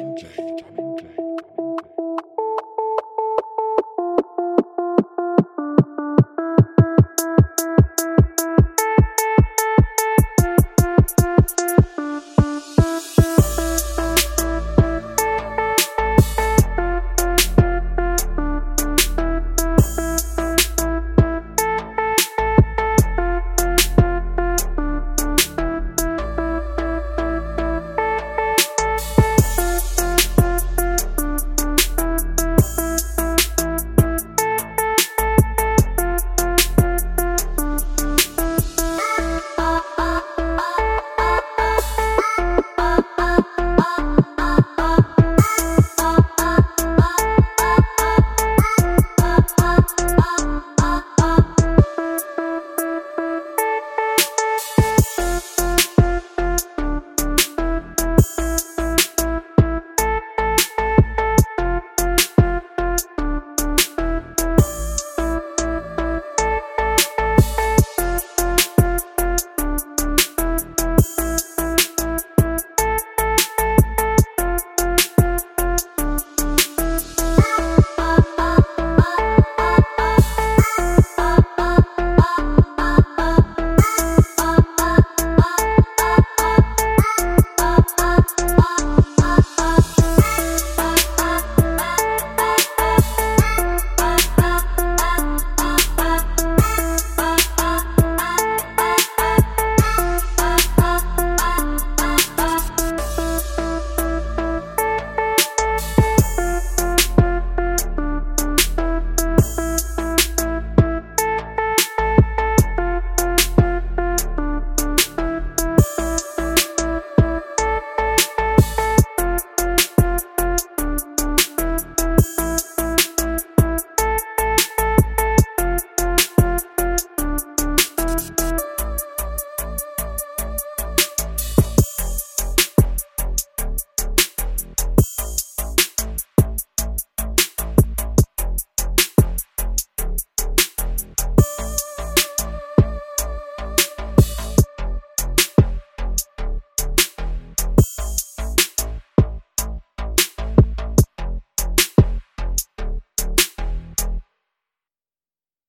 Okay.